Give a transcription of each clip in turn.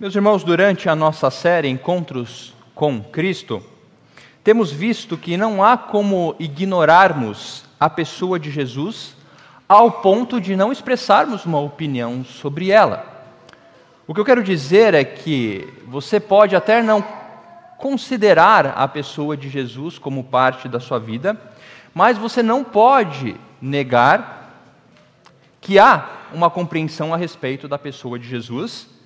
Meus irmãos, durante a nossa série Encontros com Cristo, temos visto que não há como ignorarmos a pessoa de Jesus ao ponto de não expressarmos uma opinião sobre ela. O que eu quero dizer é que você pode até não considerar a pessoa de Jesus como parte da sua vida, mas você não pode negar que há uma compreensão a respeito da pessoa de Jesus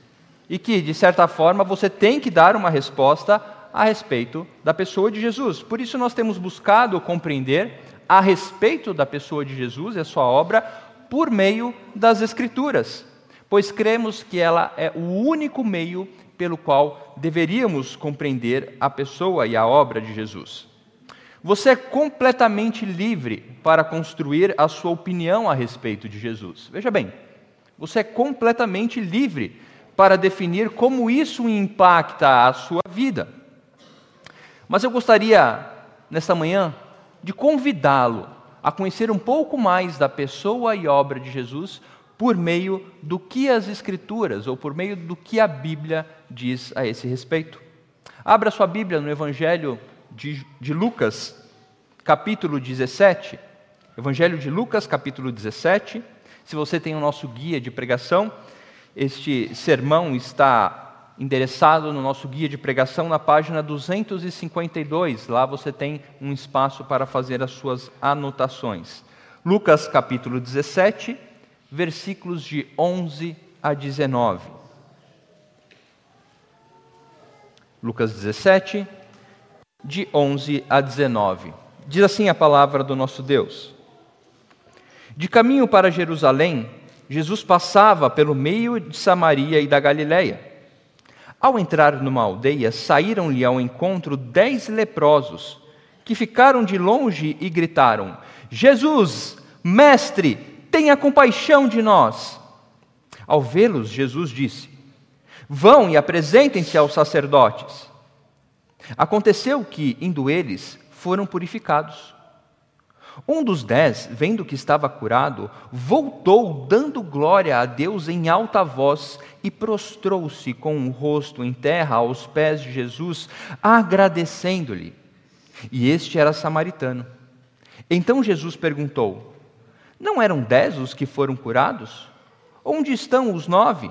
e que, de certa forma, você tem que dar uma resposta a respeito da pessoa de Jesus. Por isso, nós temos buscado compreender a respeito da pessoa de Jesus e a sua obra por meio das Escrituras, pois cremos que ela é o único meio pelo qual deveríamos compreender a pessoa e a obra de Jesus. Você é completamente livre para construir a sua opinião a respeito de Jesus. Veja bem, você é completamente livre para definir como isso impacta a sua vida. Mas eu gostaria, nesta manhã, de convidá-lo a conhecer um pouco mais da pessoa e obra de Jesus por meio do que as Escrituras, ou por meio do que a Bíblia diz a esse respeito. Abra sua Bíblia no Evangelho de, de Lucas, capítulo 17. Evangelho de Lucas, capítulo 17. Se você tem o nosso guia de pregação, este sermão está endereçado no nosso guia de pregação na página 252. Lá você tem um espaço para fazer as suas anotações. Lucas capítulo 17, versículos de 11 a 19. Lucas 17, de 11 a 19. Diz assim a palavra do nosso Deus: De caminho para Jerusalém, Jesus passava pelo meio de Samaria e da Galiléia. Ao entrar numa aldeia, saíram-lhe ao encontro dez leprosos, que ficaram de longe e gritaram: Jesus, mestre, tenha compaixão de nós. Ao vê-los, Jesus disse: Vão e apresentem-se aos sacerdotes. Aconteceu que, indo eles, foram purificados. Um dos dez, vendo que estava curado, voltou dando glória a Deus em alta voz e prostrou-se com o rosto em terra aos pés de Jesus, agradecendo-lhe. E este era samaritano. Então Jesus perguntou: Não eram dez os que foram curados? Onde estão os nove?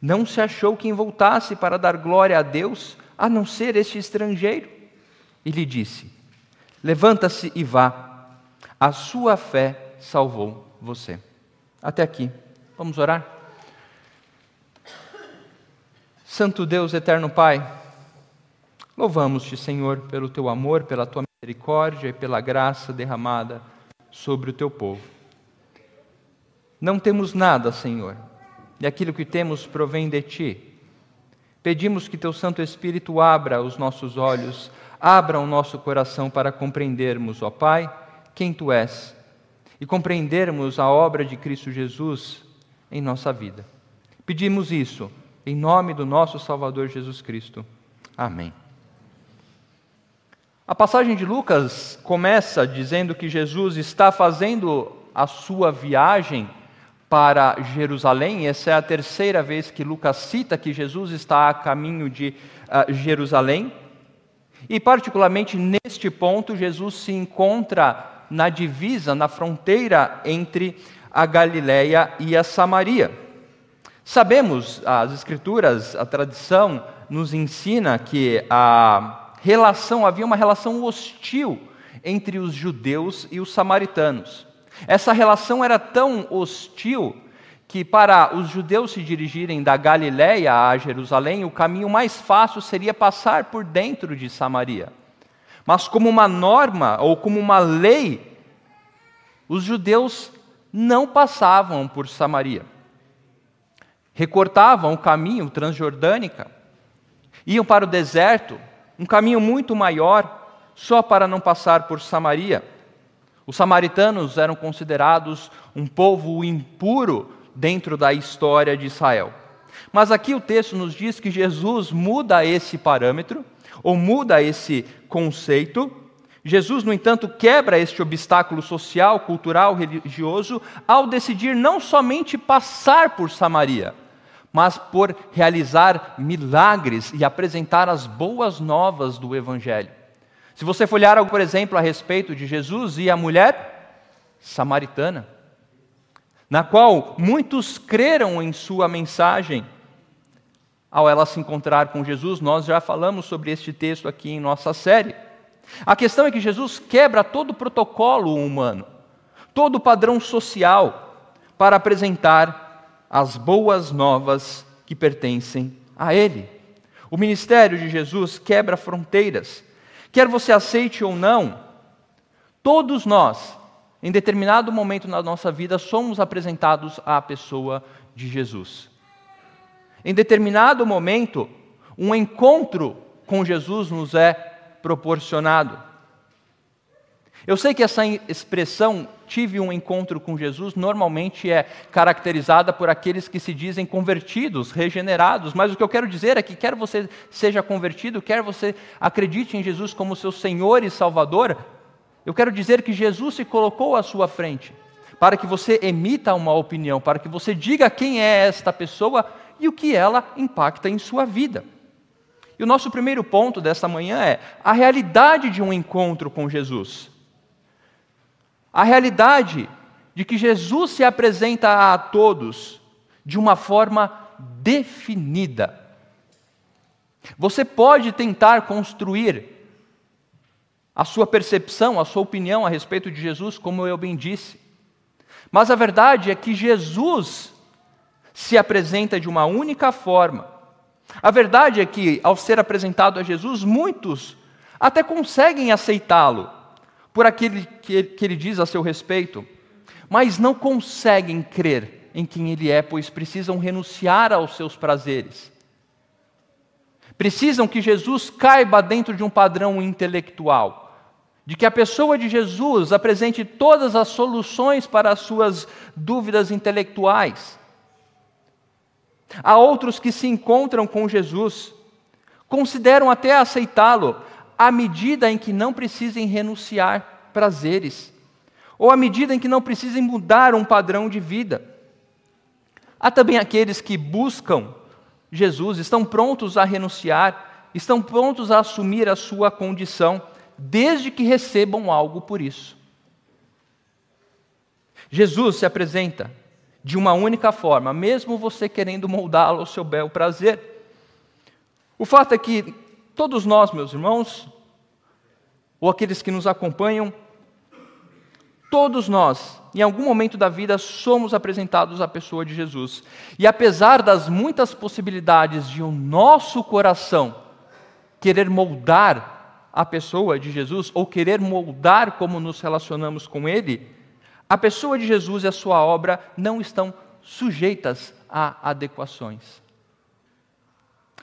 Não se achou quem voltasse para dar glória a Deus, a não ser este estrangeiro? E lhe disse: Levanta-se e vá a sua fé salvou você. Até aqui. Vamos orar? Santo Deus, eterno Pai, louvamos-te, Senhor, pelo teu amor, pela tua misericórdia e pela graça derramada sobre o teu povo. Não temos nada, Senhor, e aquilo que temos provém de ti. Pedimos que teu Santo Espírito abra os nossos olhos, abra o nosso coração para compreendermos, ó Pai quem tu és e compreendermos a obra de Cristo Jesus em nossa vida. Pedimos isso em nome do nosso Salvador Jesus Cristo. Amém. A passagem de Lucas começa dizendo que Jesus está fazendo a sua viagem para Jerusalém. Essa é a terceira vez que Lucas cita que Jesus está a caminho de uh, Jerusalém. E, particularmente neste ponto, Jesus se encontra na divisa, na fronteira entre a Galiléia e a Samaria. Sabemos, as Escrituras, a tradição nos ensina que a relação, havia uma relação hostil entre os judeus e os samaritanos. Essa relação era tão hostil que para os judeus se dirigirem da Galiléia a Jerusalém, o caminho mais fácil seria passar por dentro de Samaria. Mas, como uma norma ou como uma lei, os judeus não passavam por Samaria. Recortavam o caminho transjordânica, iam para o deserto, um caminho muito maior, só para não passar por Samaria. Os samaritanos eram considerados um povo impuro dentro da história de Israel. Mas aqui o texto nos diz que Jesus muda esse parâmetro, ou muda esse conceito. Jesus, no entanto, quebra este obstáculo social, cultural, religioso, ao decidir não somente passar por Samaria, mas por realizar milagres e apresentar as boas novas do Evangelho. Se você for olhar, por exemplo, a respeito de Jesus e a mulher samaritana, na qual muitos creram em sua mensagem, ao ela se encontrar com Jesus, nós já falamos sobre este texto aqui em nossa série. A questão é que Jesus quebra todo o protocolo humano, todo o padrão social, para apresentar as boas novas que pertencem a Ele. O ministério de Jesus quebra fronteiras. Quer você aceite ou não, todos nós, em determinado momento na nossa vida, somos apresentados à pessoa de Jesus. Em determinado momento, um encontro com Jesus nos é proporcionado. Eu sei que essa expressão, tive um encontro com Jesus, normalmente é caracterizada por aqueles que se dizem convertidos, regenerados, mas o que eu quero dizer é que, quer você seja convertido, quer você acredite em Jesus como seu Senhor e Salvador, eu quero dizer que Jesus se colocou à sua frente, para que você emita uma opinião, para que você diga quem é esta pessoa e o que ela impacta em sua vida. E o nosso primeiro ponto desta manhã é a realidade de um encontro com Jesus. A realidade de que Jesus se apresenta a todos de uma forma definida. Você pode tentar construir a sua percepção, a sua opinião a respeito de Jesus, como eu bem disse. Mas a verdade é que Jesus se apresenta de uma única forma. A verdade é que, ao ser apresentado a Jesus, muitos até conseguem aceitá-lo por aquilo que, que ele diz a seu respeito, mas não conseguem crer em quem ele é, pois precisam renunciar aos seus prazeres. Precisam que Jesus caiba dentro de um padrão intelectual, de que a pessoa de Jesus apresente todas as soluções para as suas dúvidas intelectuais. Há outros que se encontram com Jesus, consideram até aceitá-lo, à medida em que não precisem renunciar prazeres, ou à medida em que não precisem mudar um padrão de vida. Há também aqueles que buscam Jesus, estão prontos a renunciar, estão prontos a assumir a sua condição, desde que recebam algo por isso. Jesus se apresenta de uma única forma, mesmo você querendo moldá-lo ao seu bel prazer. O fato é que todos nós, meus irmãos, ou aqueles que nos acompanham, todos nós, em algum momento da vida, somos apresentados à pessoa de Jesus. E apesar das muitas possibilidades de o nosso coração querer moldar a pessoa de Jesus, ou querer moldar como nos relacionamos com Ele, a pessoa de Jesus e a sua obra não estão sujeitas a adequações.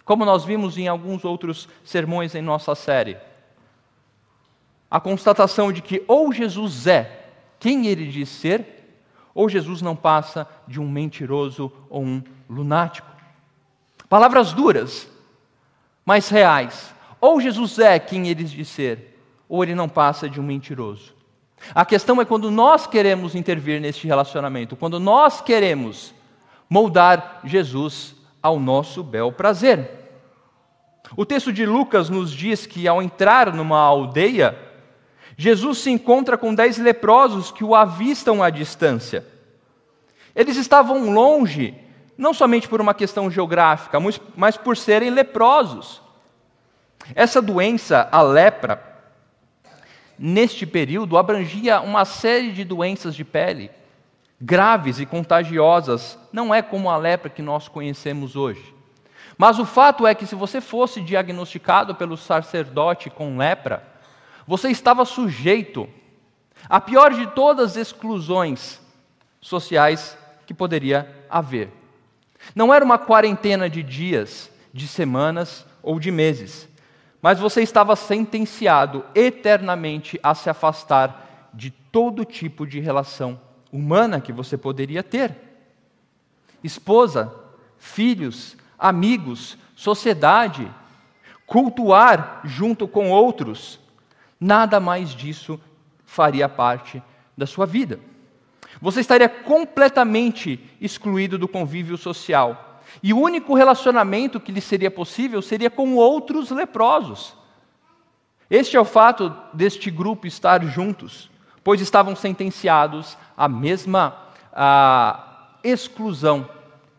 Como nós vimos em alguns outros sermões em nossa série, a constatação de que ou Jesus é quem ele diz ser, ou Jesus não passa de um mentiroso ou um lunático. Palavras duras, mas reais. Ou Jesus é quem ele diz ser, ou ele não passa de um mentiroso. A questão é quando nós queremos intervir neste relacionamento, quando nós queremos moldar Jesus ao nosso bel prazer. O texto de Lucas nos diz que ao entrar numa aldeia, Jesus se encontra com dez leprosos que o avistam à distância. Eles estavam longe, não somente por uma questão geográfica, mas por serem leprosos. Essa doença, a lepra, neste período, abrangia uma série de doenças de pele, graves e contagiosas, não é como a lepra que nós conhecemos hoje. Mas o fato é que, se você fosse diagnosticado pelo sacerdote com lepra, você estava sujeito à pior de todas as exclusões sociais que poderia haver. Não era uma quarentena de dias, de semanas ou de meses mas você estava sentenciado eternamente a se afastar de todo tipo de relação humana que você poderia ter. Esposa, filhos, amigos, sociedade, cultuar junto com outros, nada mais disso faria parte da sua vida. Você estaria completamente excluído do convívio social E o único relacionamento que lhe seria possível seria com outros leprosos. Este é o fato deste grupo estar juntos, pois estavam sentenciados à mesma à exclusão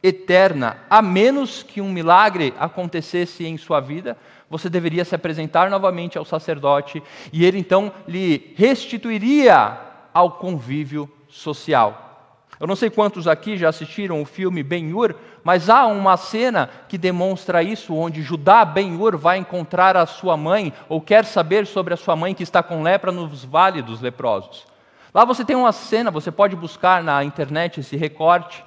eterna, a menos que um milagre acontecesse em sua vida, você deveria se apresentar novamente ao sacerdote e ele então lhe restituiria ao convívio social. Eu não sei quantos aqui já assistiram o filme Ben-Hur, mas há uma cena que demonstra isso, onde Judá Ben-Hur vai encontrar a sua mãe, ou quer saber sobre a sua mãe que está com lepra nos vales dos leprosos. Lá você tem uma cena, você pode buscar na internet esse recorte.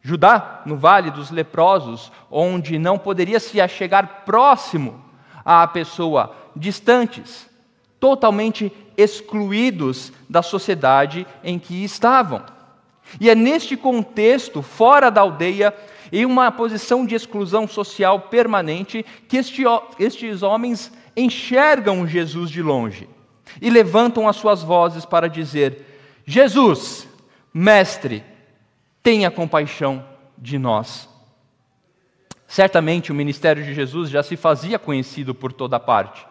Judá, no vale dos leprosos, onde não poderia se achegar próximo à pessoa, distantes, totalmente excluídos da sociedade em que estavam. E é neste contexto, fora da aldeia, em uma posição de exclusão social permanente, que este, estes homens enxergam Jesus de longe e levantam as suas vozes para dizer: Jesus, Mestre, tenha compaixão de nós. Certamente o ministério de Jesus já se fazia conhecido por toda parte.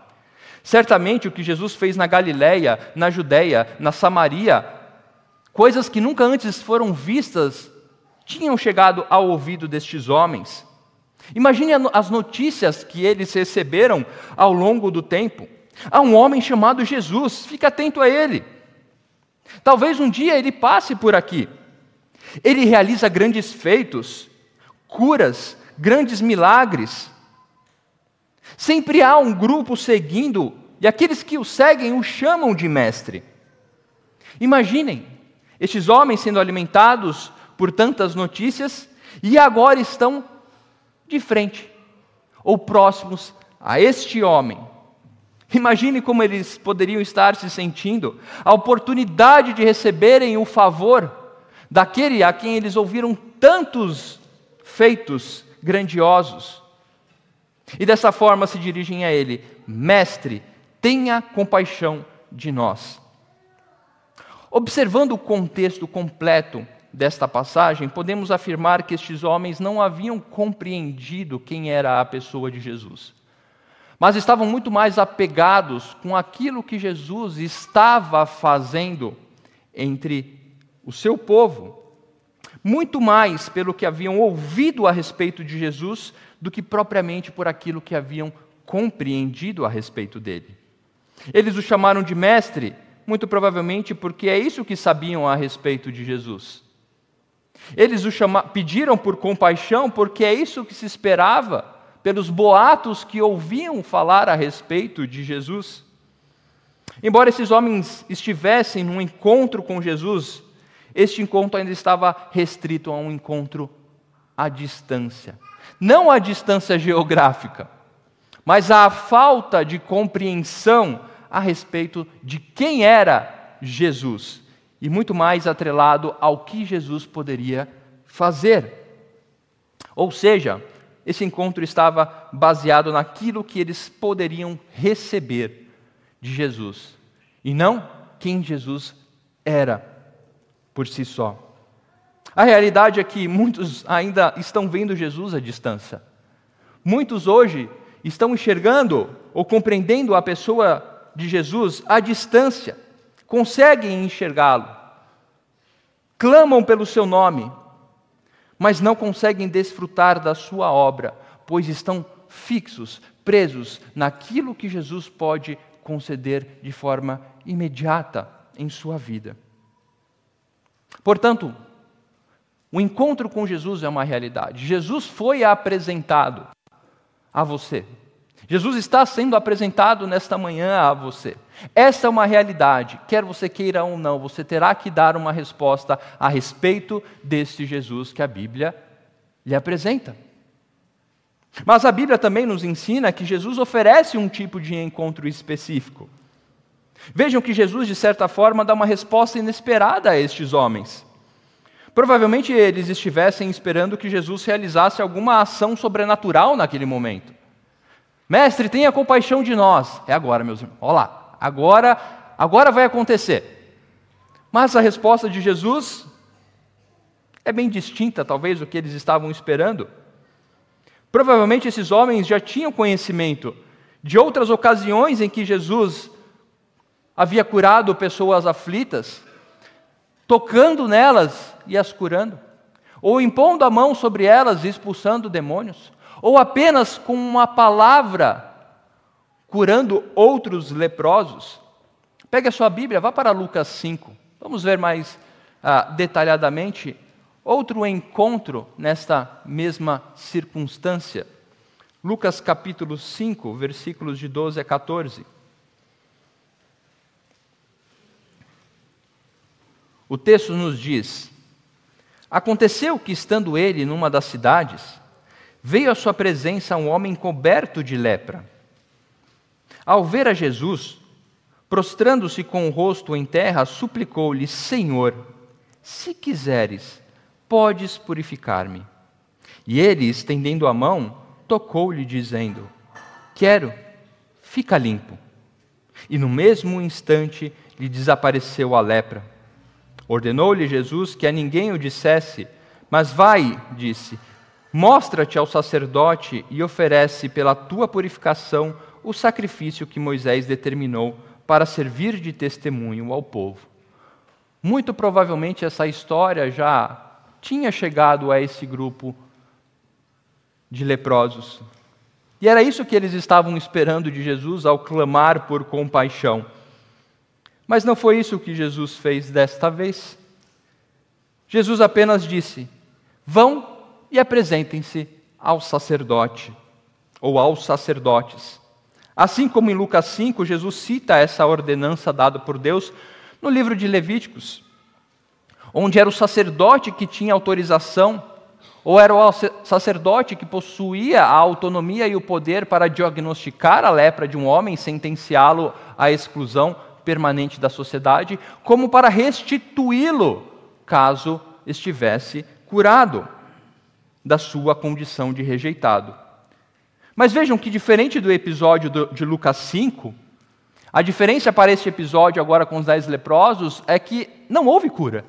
Certamente o que Jesus fez na Galiléia, na Judéia, na Samaria, Coisas que nunca antes foram vistas tinham chegado ao ouvido destes homens. Imagine as notícias que eles receberam ao longo do tempo. Há um homem chamado Jesus, fica atento a ele. Talvez um dia ele passe por aqui. Ele realiza grandes feitos, curas, grandes milagres. Sempre há um grupo seguindo, e aqueles que o seguem o chamam de mestre. Imaginem, estes homens sendo alimentados por tantas notícias e agora estão de frente ou próximos a este homem. Imagine como eles poderiam estar se sentindo, a oportunidade de receberem o favor daquele a quem eles ouviram tantos feitos grandiosos. E dessa forma se dirigem a ele: Mestre, tenha compaixão de nós. Observando o contexto completo desta passagem, podemos afirmar que estes homens não haviam compreendido quem era a pessoa de Jesus, mas estavam muito mais apegados com aquilo que Jesus estava fazendo entre o seu povo, muito mais pelo que haviam ouvido a respeito de Jesus do que propriamente por aquilo que haviam compreendido a respeito dele. Eles o chamaram de mestre muito provavelmente porque é isso que sabiam a respeito de Jesus. Eles o chama... pediram por compaixão porque é isso que se esperava pelos boatos que ouviam falar a respeito de Jesus. Embora esses homens estivessem num encontro com Jesus, este encontro ainda estava restrito a um encontro à distância. Não à distância geográfica, mas à falta de compreensão a respeito de quem era Jesus e muito mais atrelado ao que Jesus poderia fazer. Ou seja, esse encontro estava baseado naquilo que eles poderiam receber de Jesus e não quem Jesus era por si só. A realidade é que muitos ainda estão vendo Jesus à distância. Muitos hoje estão enxergando ou compreendendo a pessoa de Jesus à distância, conseguem enxergá-lo, clamam pelo seu nome, mas não conseguem desfrutar da sua obra, pois estão fixos, presos naquilo que Jesus pode conceder de forma imediata em sua vida. Portanto, o encontro com Jesus é uma realidade. Jesus foi apresentado a você. Jesus está sendo apresentado nesta manhã a você. Essa é uma realidade, quer você queira ou não, você terá que dar uma resposta a respeito deste Jesus que a Bíblia lhe apresenta. Mas a Bíblia também nos ensina que Jesus oferece um tipo de encontro específico. Vejam que Jesus, de certa forma, dá uma resposta inesperada a estes homens. Provavelmente eles estivessem esperando que Jesus realizasse alguma ação sobrenatural naquele momento. Mestre, tenha compaixão de nós. É agora, meus irmãos. Olha lá. Agora, agora vai acontecer. Mas a resposta de Jesus é bem distinta, talvez, do que eles estavam esperando. Provavelmente esses homens já tinham conhecimento de outras ocasiões em que Jesus havia curado pessoas aflitas, tocando nelas e as curando, ou impondo a mão sobre elas e expulsando demônios, ou apenas com uma palavra curando outros leprosos. Pegue a sua Bíblia, vá para Lucas 5. Vamos ver mais ah, detalhadamente outro encontro nesta mesma circunstância. Lucas capítulo 5, versículos de 12 a 14. O texto nos diz: Aconteceu que, estando ele numa das cidades, veio à sua presença um homem coberto de lepra. Ao ver a Jesus, prostrando-se com o rosto em terra, suplicou-lhe: Senhor, se quiseres, podes purificar-me. E ele, estendendo a mão, tocou-lhe, dizendo: Quero, fica limpo. E no mesmo instante lhe desapareceu a lepra. Ordenou-lhe Jesus que a ninguém o dissesse, mas vai, disse, mostra-te ao sacerdote e oferece pela tua purificação o sacrifício que Moisés determinou para servir de testemunho ao povo. Muito provavelmente essa história já tinha chegado a esse grupo de leprosos. E era isso que eles estavam esperando de Jesus ao clamar por compaixão. Mas não foi isso que Jesus fez desta vez. Jesus apenas disse: Vão e apresentem-se ao sacerdote, ou aos sacerdotes. Assim como em Lucas 5, Jesus cita essa ordenança dada por Deus no livro de Levíticos, onde era o sacerdote que tinha autorização, ou era o sacerdote que possuía a autonomia e o poder para diagnosticar a lepra de um homem, sentenciá-lo à exclusão permanente da sociedade, como para restituí-lo caso estivesse curado da sua condição de rejeitado. Mas vejam que, diferente do episódio de Lucas 5, a diferença para este episódio agora com os dez leprosos é que não houve cura.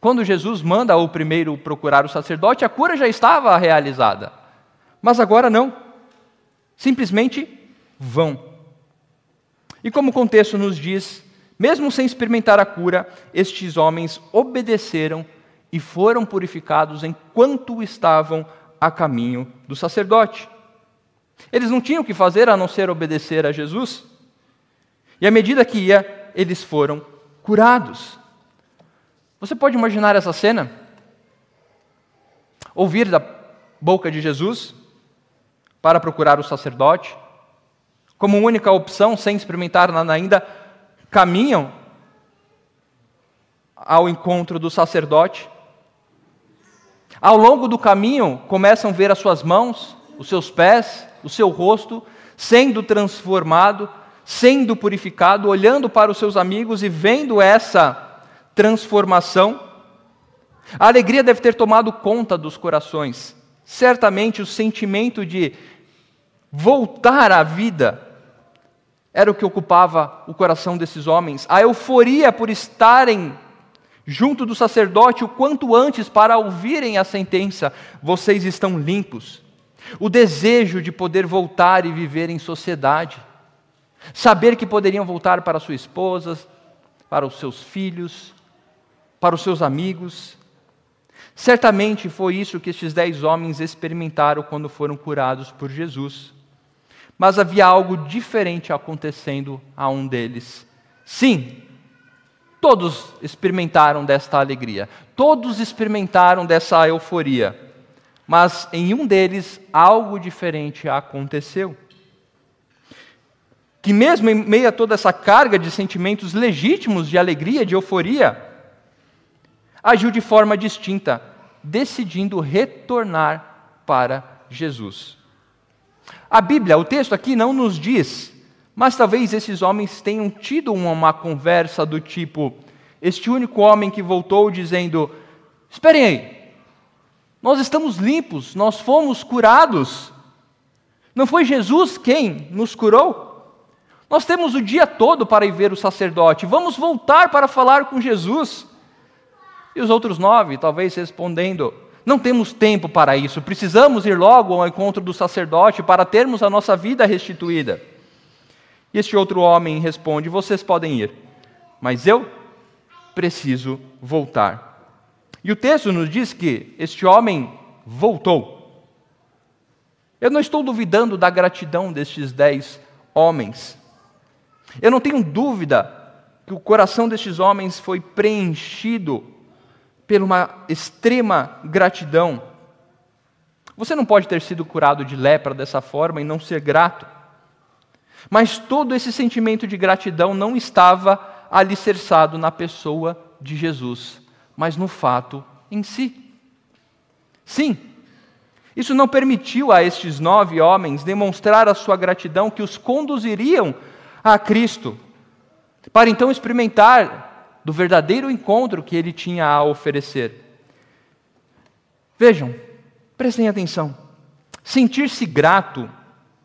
Quando Jesus manda o primeiro procurar o sacerdote, a cura já estava realizada. Mas agora não. Simplesmente vão. E como o contexto nos diz, mesmo sem experimentar a cura, estes homens obedeceram e foram purificados enquanto estavam a caminho do sacerdote. Eles não tinham o que fazer a não ser obedecer a Jesus. E à medida que ia, eles foram curados. Você pode imaginar essa cena? Ouvir da boca de Jesus para procurar o sacerdote, como única opção, sem experimentar nada ainda, caminham ao encontro do sacerdote. Ao longo do caminho, começam a ver as suas mãos, os seus pés, o seu rosto sendo transformado, sendo purificado, olhando para os seus amigos e vendo essa transformação. A alegria deve ter tomado conta dos corações. Certamente o sentimento de voltar à vida era o que ocupava o coração desses homens. A euforia por estarem junto do sacerdote o quanto antes para ouvirem a sentença: vocês estão limpos. O desejo de poder voltar e viver em sociedade. Saber que poderiam voltar para sua esposa, para os seus filhos, para os seus amigos. Certamente foi isso que estes dez homens experimentaram quando foram curados por Jesus. Mas havia algo diferente acontecendo a um deles. Sim, todos experimentaram desta alegria, todos experimentaram dessa euforia, mas em um deles algo diferente aconteceu. Que, mesmo em meio a toda essa carga de sentimentos legítimos de alegria, de euforia, agiu de forma distinta, decidindo retornar para Jesus. A Bíblia, o texto aqui não nos diz, mas talvez esses homens tenham tido uma conversa do tipo: este único homem que voltou dizendo: Esperem aí, nós estamos limpos, nós fomos curados. Não foi Jesus quem nos curou? Nós temos o dia todo para ir ver o sacerdote, vamos voltar para falar com Jesus. E os outros nove, talvez respondendo: Não temos tempo para isso. Precisamos ir logo ao encontro do sacerdote para termos a nossa vida restituída. E este outro homem responde: Vocês podem ir, mas eu preciso voltar. E o texto nos diz que este homem voltou. Eu não estou duvidando da gratidão destes dez homens. Eu não tenho dúvida que o coração destes homens foi preenchido por uma extrema gratidão. Você não pode ter sido curado de lepra dessa forma e não ser grato. Mas todo esse sentimento de gratidão não estava alicerçado na pessoa de Jesus, mas no fato em si. Sim, isso não permitiu a estes nove homens demonstrar a sua gratidão que os conduziriam a Cristo, para então experimentar do verdadeiro encontro que ele tinha a oferecer. Vejam, prestem atenção. Sentir-se grato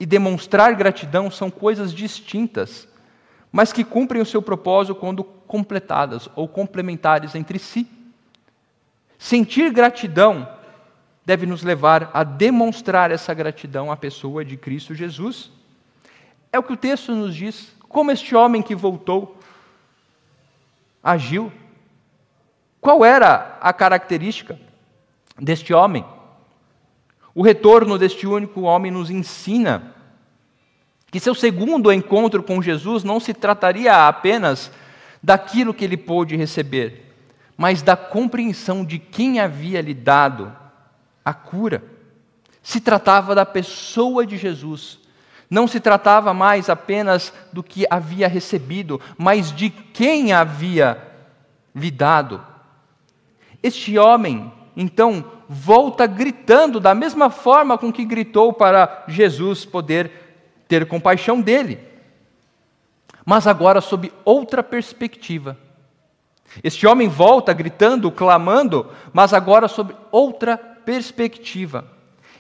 e demonstrar gratidão são coisas distintas, mas que cumprem o seu propósito quando completadas ou complementares entre si. Sentir gratidão deve nos levar a demonstrar essa gratidão à pessoa de Cristo Jesus. É o que o texto nos diz, como este homem que voltou agiu. Qual era a característica deste homem? O retorno deste único homem nos ensina que seu segundo encontro com Jesus não se trataria apenas daquilo que ele pôde receber, mas da compreensão de quem havia lhe dado a cura. Se tratava da pessoa de Jesus. Não se tratava mais apenas do que havia recebido, mas de quem havia lhe dado. Este homem, então, volta gritando da mesma forma com que gritou para Jesus poder ter compaixão dele. Mas agora sob outra perspectiva. Este homem volta gritando, clamando, mas agora sob outra perspectiva.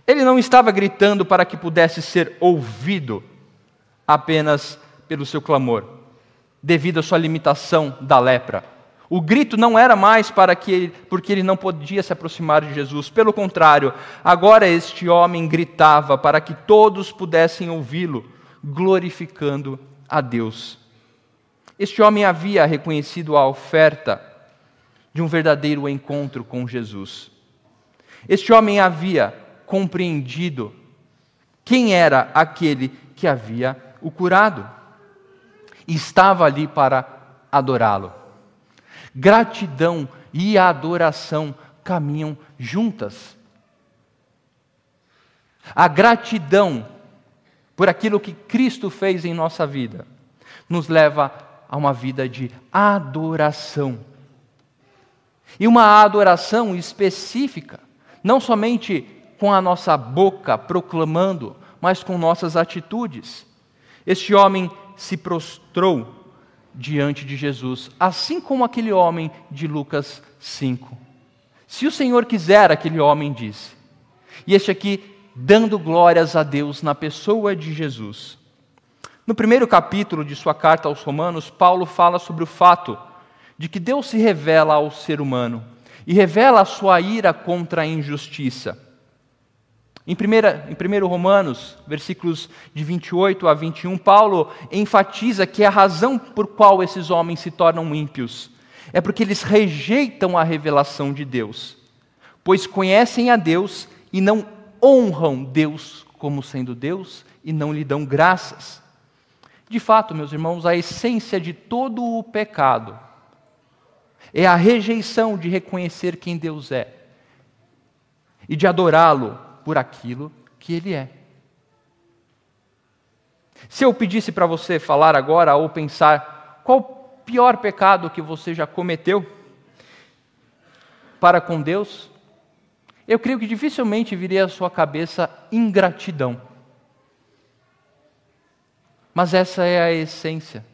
Ele não estava gritando para que pudesse ser ouvido apenas pelo seu clamor, devido à sua limitação da lepra. O grito não era mais para que ele, porque ele não podia se aproximar de Jesus. Pelo contrário, agora este homem gritava para que todos pudessem ouvi-lo, glorificando a Deus. Este homem havia reconhecido a oferta de um verdadeiro encontro com Jesus. Este homem havia compreendido quem era aquele que havia o curado e estava ali para adorá-lo. Gratidão e adoração caminham juntas. A gratidão por aquilo que Cristo fez em nossa vida nos leva a uma vida de adoração. E uma adoração específica, não somente com a nossa boca proclamando, mas com nossas atitudes. Este homem se prostrou diante de Jesus, assim como aquele homem de Lucas 5. Se o Senhor quiser, aquele homem disse. E este aqui, dando glórias a Deus na pessoa de Jesus. No primeiro capítulo de sua carta aos Romanos, Paulo fala sobre o fato de que Deus se revela ao ser humano e revela a sua ira contra a injustiça. Em 1, em Romanos, versículos de 28 a 21, Paulo enfatiza que a razão por qual esses homens se tornam ímpios é porque eles rejeitam a revelação de Deus, pois conhecem a Deus e não honram Deus como sendo Deus e não lhe dão graças. De fato, meus irmãos, a essência de todo o pecado é a rejeição de reconhecer quem Deus é e de adorá-lo por aquilo que ele é. Se eu pedisse para você falar agora ou pensar qual o pior pecado que você já cometeu para com Deus, eu creio que dificilmente viria à sua cabeça ingratidão. Mas essa é a essência.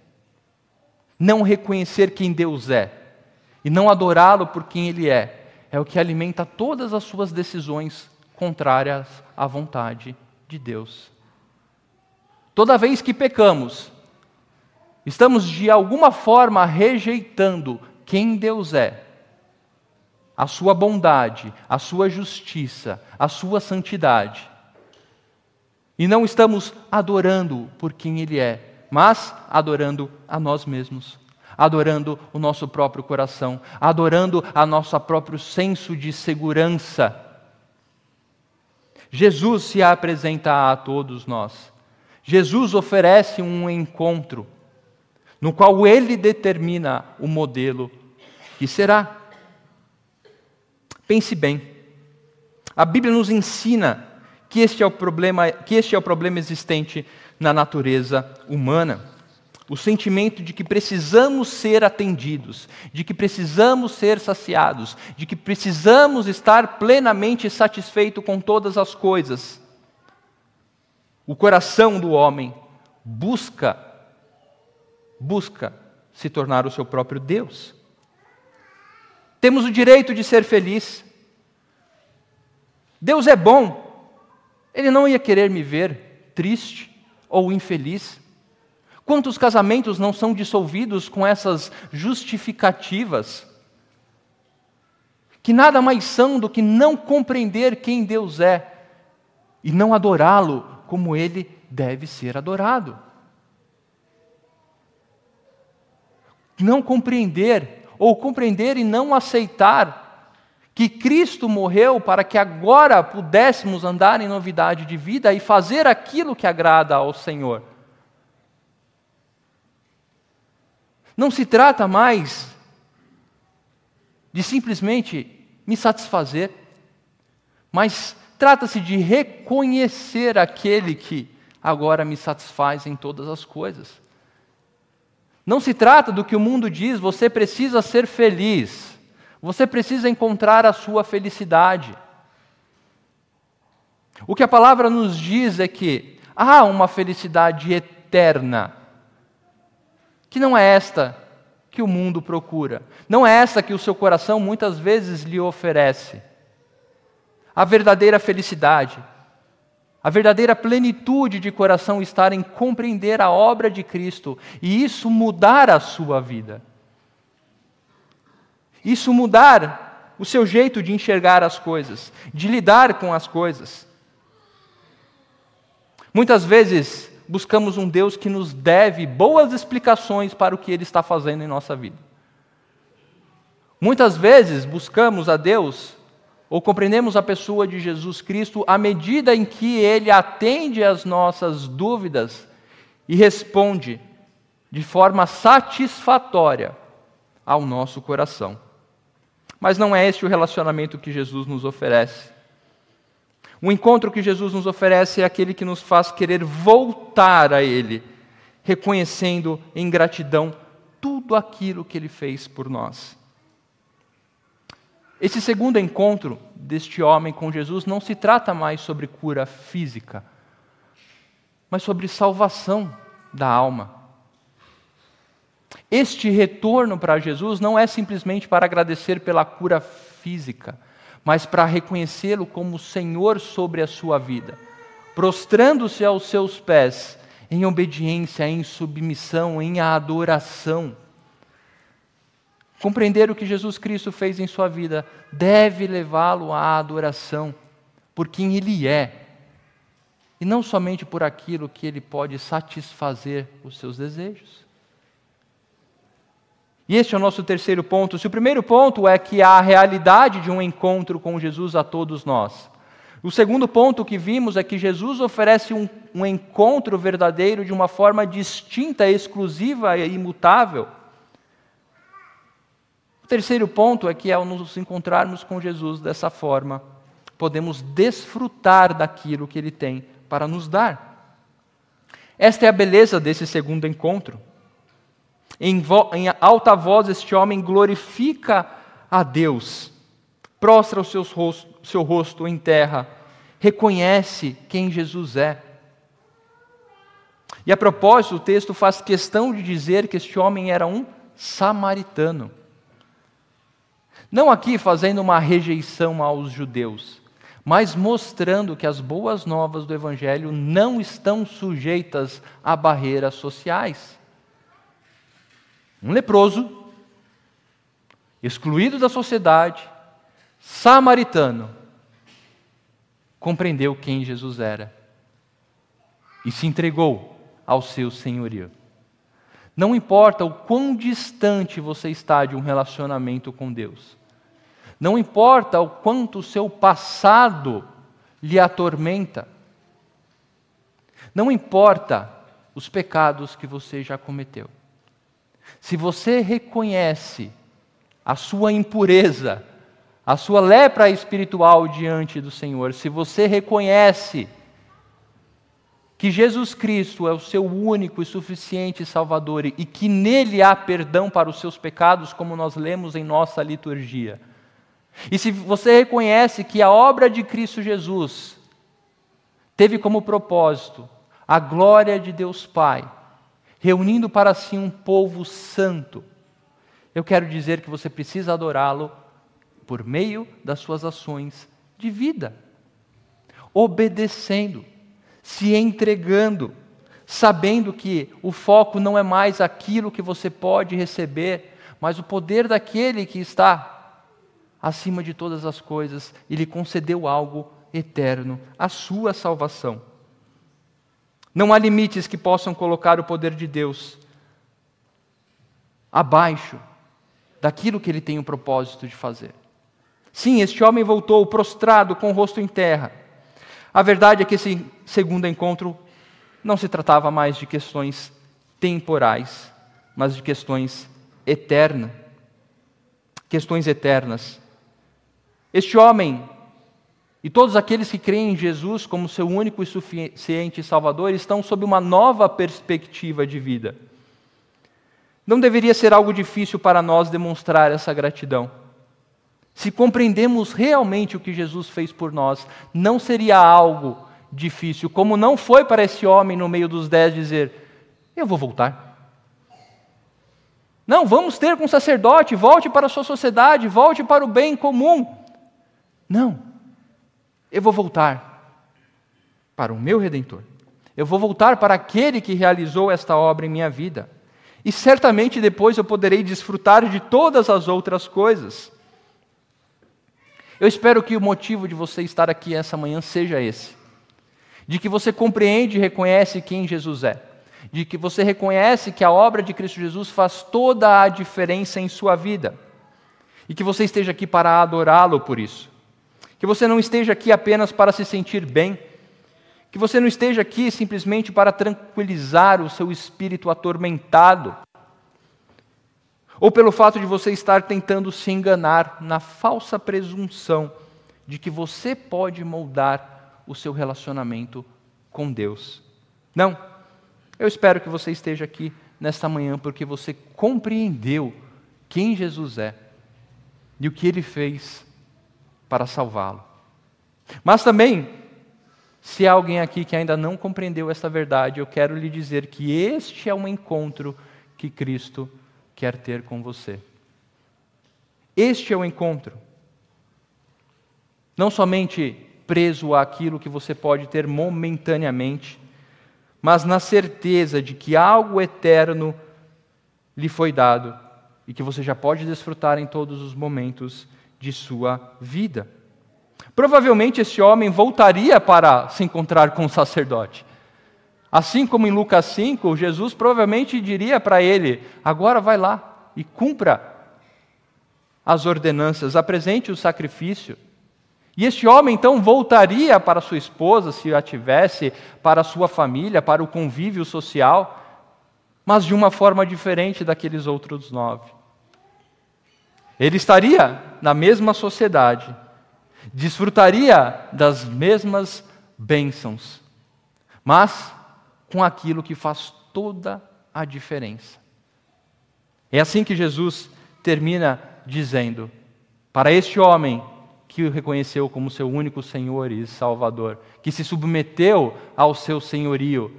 Não reconhecer quem Deus é e não adorá-lo por quem Ele é, é o que alimenta todas as suas decisões contrárias à vontade de Deus. Toda vez que pecamos, estamos de alguma forma rejeitando quem Deus é, a sua bondade, a sua justiça, a sua santidade. E não estamos adorando por quem Ele é, mas adorando a nós mesmos, adorando o nosso próprio coração, adorando a nosso próprio senso de segurança. Jesus se apresenta a todos nós. Jesus oferece um encontro no qual ele determina o modelo que será. Pense bem. A Bíblia nos ensina que este é o problema, que este é o problema existente na natureza humana. O sentimento de que precisamos ser atendidos, de que precisamos ser saciados, de que precisamos estar plenamente satisfeito com todas as coisas. O coração do homem busca busca se tornar o seu próprio Deus. Temos o direito de ser feliz. Deus é bom. Ele não ia querer me ver triste ou infeliz. Quantos casamentos não são dissolvidos com essas justificativas? Que nada mais são do que não compreender quem Deus é e não adorá-lo como ele deve ser adorado. Não compreender ou compreender e não aceitar que Cristo morreu para que agora pudéssemos andar em novidade de vida e fazer aquilo que agrada ao Senhor. Não se trata mais de simplesmente me satisfazer, mas trata-se de reconhecer aquele que agora me satisfaz em todas as coisas. Não se trata do que o mundo diz, você precisa ser feliz, você precisa encontrar a sua felicidade. O que a palavra nos diz é que há uma felicidade eterna, que não é esta que o mundo procura, não é esta que o seu coração muitas vezes lhe oferece. A verdadeira felicidade a verdadeira plenitude de coração está em compreender a obra de Cristo e isso mudar a sua vida. Isso mudar o seu jeito de enxergar as coisas, de lidar com as coisas. Muitas vezes buscamos um Deus que nos deve boas explicações para o que Ele está fazendo em nossa vida. Muitas vezes buscamos a Deus ou compreendemos a pessoa de Jesus Cristo à medida em que ele atende às nossas dúvidas e responde de forma satisfatória ao nosso coração. Mas não é este o relacionamento que Jesus nos oferece. O encontro que Jesus nos oferece é aquele que nos faz querer voltar a Ele, reconhecendo em gratidão tudo aquilo que Ele fez por nós. Esse segundo encontro deste homem com Jesus não se trata mais sobre cura física, mas sobre salvação da alma. Este retorno para Jesus não é simplesmente para agradecer pela cura física, mas para reconhecê-lo como Senhor sobre a sua vida, prostrando-se aos seus pés em obediência, em submissão, em adoração. Compreender o que Jesus Cristo fez em sua vida deve levá-lo à adoração por quem Ele é, e não somente por aquilo que Ele pode satisfazer os seus desejos. E este é o nosso terceiro ponto. Se o primeiro ponto é que há a realidade de um encontro com Jesus a todos nós. O segundo ponto que vimos é que Jesus oferece um, um encontro verdadeiro de uma forma distinta, exclusiva e imutável. O terceiro ponto é que, ao nos encontrarmos com Jesus dessa forma, podemos desfrutar daquilo que Ele tem para nos dar. Esta é a beleza desse segundo encontro. Em, em alta voz, este homem glorifica a Deus, prostra o rosto, seu rosto em terra, reconhece quem Jesus é. E a propósito, o texto faz questão de dizer que este homem era um samaritano. Não aqui fazendo uma rejeição aos judeus, mas mostrando que as boas novas do Evangelho não estão sujeitas a barreiras sociais. Um leproso, excluído da sociedade, samaritano compreendeu quem Jesus era e se entregou ao seu senhorio. Não importa o quão distante você está de um relacionamento com Deus, não importa o quanto o seu passado lhe atormenta, não importa os pecados que você já cometeu. Se você reconhece a sua impureza, a sua lepra espiritual diante do Senhor, se você reconhece que Jesus Cristo é o seu único e suficiente Salvador e que nele há perdão para os seus pecados, como nós lemos em nossa liturgia. E se você reconhece que a obra de Cristo Jesus teve como propósito a glória de Deus Pai, reunindo para si um povo santo, eu quero dizer que você precisa adorá-lo por meio das suas ações de vida, obedecendo se entregando, sabendo que o foco não é mais aquilo que você pode receber, mas o poder daquele que está acima de todas as coisas e lhe concedeu algo eterno, a sua salvação. Não há limites que possam colocar o poder de Deus abaixo daquilo que ele tem o propósito de fazer. Sim, este homem voltou prostrado com o rosto em terra a verdade é que esse segundo encontro não se tratava mais de questões temporais, mas de questões eternas. Questões eternas. Este homem e todos aqueles que creem em Jesus como seu único e suficiente Salvador estão sob uma nova perspectiva de vida. Não deveria ser algo difícil para nós demonstrar essa gratidão. Se compreendemos realmente o que Jesus fez por nós, não seria algo difícil, como não foi para esse homem no meio dos dez dizer: Eu vou voltar. Não, vamos ter com o sacerdote, volte para a sua sociedade, volte para o bem comum. Não, eu vou voltar para o meu redentor. Eu vou voltar para aquele que realizou esta obra em minha vida. E certamente depois eu poderei desfrutar de todas as outras coisas. Eu espero que o motivo de você estar aqui essa manhã seja esse: de que você compreende e reconhece quem Jesus é, de que você reconhece que a obra de Cristo Jesus faz toda a diferença em sua vida, e que você esteja aqui para adorá-lo por isso, que você não esteja aqui apenas para se sentir bem, que você não esteja aqui simplesmente para tranquilizar o seu espírito atormentado, ou pelo fato de você estar tentando se enganar na falsa presunção de que você pode moldar o seu relacionamento com Deus. Não. Eu espero que você esteja aqui nesta manhã porque você compreendeu quem Jesus é e o que ele fez para salvá-lo. Mas também, se há alguém aqui que ainda não compreendeu esta verdade, eu quero lhe dizer que este é um encontro que Cristo quer ter com você. Este é o encontro. Não somente preso àquilo que você pode ter momentaneamente, mas na certeza de que algo eterno lhe foi dado e que você já pode desfrutar em todos os momentos de sua vida. Provavelmente esse homem voltaria para se encontrar com o sacerdote. Assim como em Lucas 5, Jesus provavelmente diria para ele: agora vai lá e cumpra as ordenanças, apresente o sacrifício. E este homem então voltaria para sua esposa, se a tivesse, para sua família, para o convívio social, mas de uma forma diferente daqueles outros nove. Ele estaria na mesma sociedade, desfrutaria das mesmas bênçãos, mas com aquilo que faz toda a diferença. É assim que Jesus termina dizendo: para este homem que o reconheceu como seu único Senhor e Salvador, que se submeteu ao seu senhorio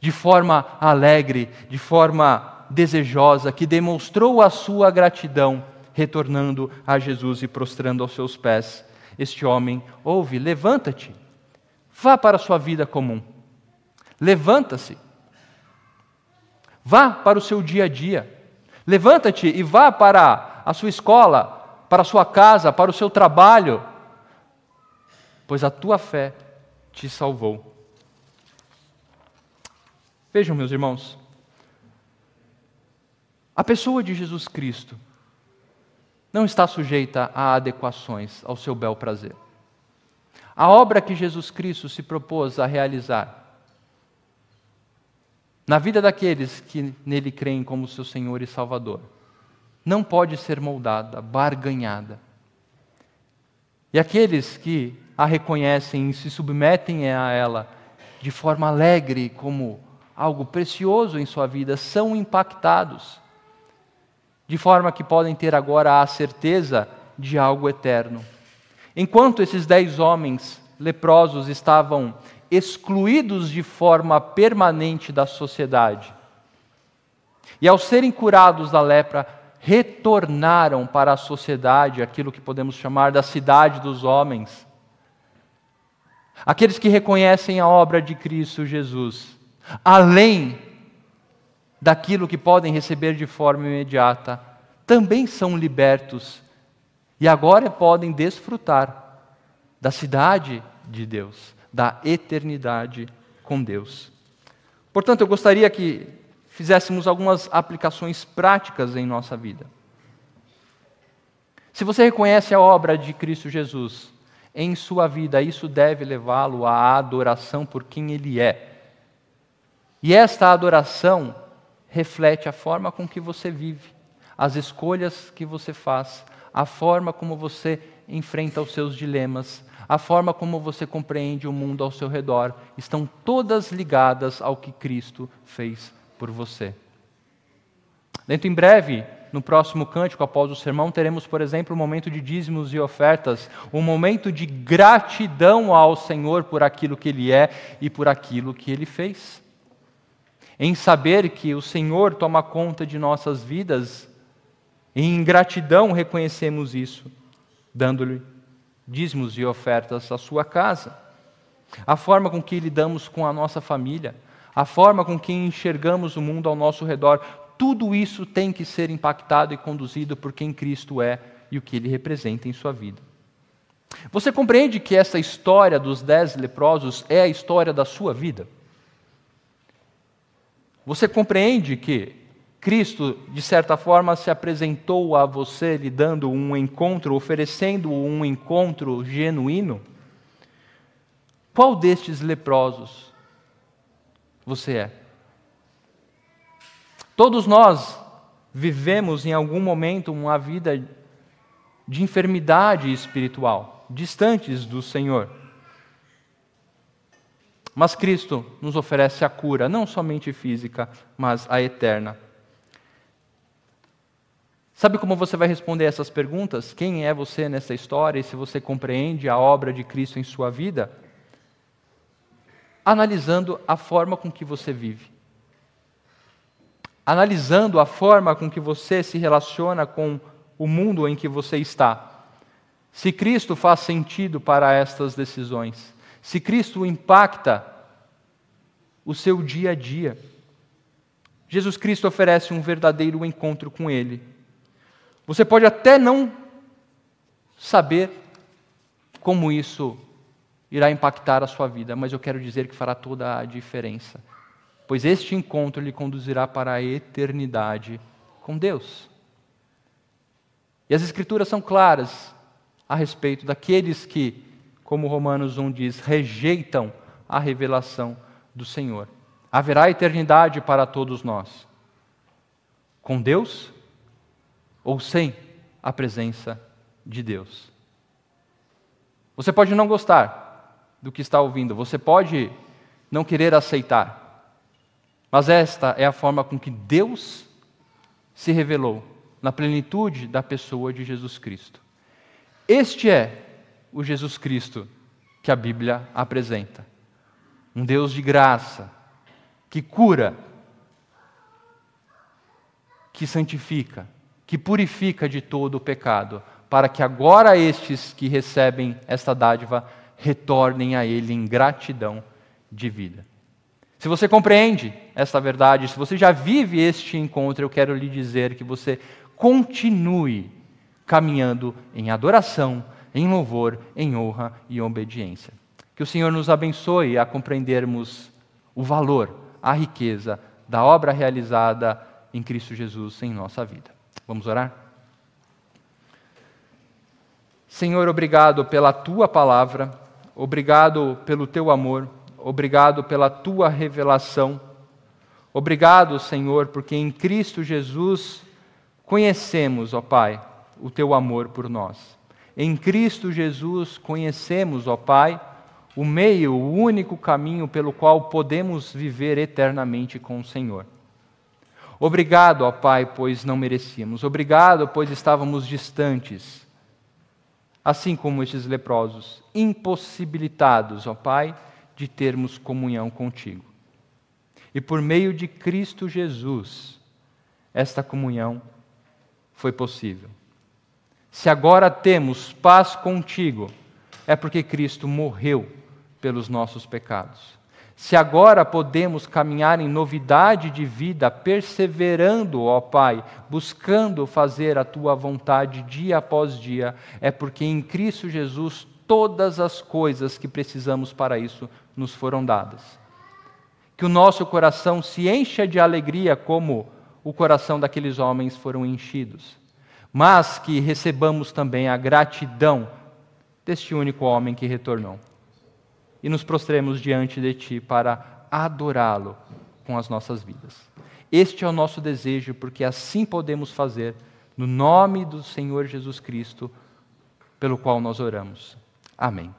de forma alegre, de forma desejosa, que demonstrou a sua gratidão, retornando a Jesus e prostrando aos seus pés. Este homem ouve: levanta-te, vá para a sua vida comum Levanta-se. Vá para o seu dia a dia. Levanta-te e vá para a sua escola, para a sua casa, para o seu trabalho, pois a tua fé te salvou. Vejam, meus irmãos, a pessoa de Jesus Cristo não está sujeita a adequações ao seu bel prazer. A obra que Jesus Cristo se propôs a realizar na vida daqueles que nele creem como seu Senhor e Salvador, não pode ser moldada, barganhada. E aqueles que a reconhecem e se submetem a ela de forma alegre, como algo precioso em sua vida, são impactados, de forma que podem ter agora a certeza de algo eterno. Enquanto esses dez homens leprosos estavam excluídos de forma permanente da sociedade. E ao serem curados da lepra, retornaram para a sociedade, aquilo que podemos chamar da cidade dos homens. Aqueles que reconhecem a obra de Cristo Jesus, além daquilo que podem receber de forma imediata, também são libertos e agora podem desfrutar da cidade de Deus da eternidade com Deus. Portanto, eu gostaria que fizéssemos algumas aplicações práticas em nossa vida. Se você reconhece a obra de Cristo Jesus em sua vida, isso deve levá-lo à adoração por quem Ele é. E esta adoração reflete a forma com que você vive, as escolhas que você faz, a forma como você enfrenta os seus dilemas, a forma como você compreende o mundo ao seu redor, estão todas ligadas ao que Cristo fez por você. Dentro em breve, no próximo cântico, após o sermão, teremos, por exemplo, um momento de dízimos e ofertas, um momento de gratidão ao Senhor por aquilo que Ele é e por aquilo que Ele fez. Em saber que o Senhor toma conta de nossas vidas, em gratidão reconhecemos isso, dando-lhe dízimos e ofertas à sua casa, a forma com que lidamos com a nossa família, a forma com que enxergamos o mundo ao nosso redor, tudo isso tem que ser impactado e conduzido por quem Cristo é e o que ele representa em sua vida. Você compreende que essa história dos dez leprosos é a história da sua vida? Você compreende que Cristo, de certa forma, se apresentou a você lhe dando um encontro, oferecendo um encontro genuíno? Qual destes leprosos você é? Todos nós vivemos em algum momento uma vida de enfermidade espiritual, distantes do Senhor. Mas Cristo nos oferece a cura, não somente física, mas a eterna. Sabe como você vai responder essas perguntas? Quem é você nessa história e se você compreende a obra de Cristo em sua vida? Analisando a forma com que você vive. Analisando a forma com que você se relaciona com o mundo em que você está. Se Cristo faz sentido para estas decisões. Se Cristo impacta o seu dia a dia. Jesus Cristo oferece um verdadeiro encontro com Ele você pode até não saber como isso irá impactar a sua vida, mas eu quero dizer que fará toda a diferença, pois este encontro lhe conduzirá para a eternidade com Deus. E as Escrituras são claras a respeito daqueles que, como Romanos 1 diz, rejeitam a revelação do Senhor. Haverá eternidade para todos nós. Com Deus ou sem a presença de Deus. Você pode não gostar do que está ouvindo, você pode não querer aceitar, mas esta é a forma com que Deus se revelou na plenitude da pessoa de Jesus Cristo. Este é o Jesus Cristo que a Bíblia apresenta. Um Deus de graça, que cura, que santifica, que purifica de todo o pecado, para que agora estes que recebem esta dádiva retornem a Ele em gratidão de vida. Se você compreende esta verdade, se você já vive este encontro, eu quero lhe dizer que você continue caminhando em adoração, em louvor, em honra e obediência. Que o Senhor nos abençoe a compreendermos o valor, a riqueza da obra realizada em Cristo Jesus em nossa vida. Vamos orar? Senhor, obrigado pela tua palavra, obrigado pelo teu amor, obrigado pela tua revelação. Obrigado, Senhor, porque em Cristo Jesus conhecemos, ó Pai, o teu amor por nós. Em Cristo Jesus conhecemos, ó Pai, o meio, o único caminho pelo qual podemos viver eternamente com o Senhor. Obrigado, ó Pai, pois não merecíamos. Obrigado, pois estávamos distantes, assim como estes leprosos, impossibilitados, ó Pai, de termos comunhão contigo. E por meio de Cristo Jesus, esta comunhão foi possível. Se agora temos paz contigo, é porque Cristo morreu pelos nossos pecados. Se agora podemos caminhar em novidade de vida, perseverando, ó Pai, buscando fazer a tua vontade dia após dia, é porque em Cristo Jesus todas as coisas que precisamos para isso nos foram dadas. Que o nosso coração se encha de alegria como o coração daqueles homens foram enchidos, mas que recebamos também a gratidão deste único homem que retornou e nos prostremos diante de Ti para adorá-lo com as nossas vidas. Este é o nosso desejo, porque assim podemos fazer, no nome do Senhor Jesus Cristo, pelo qual nós oramos. Amém.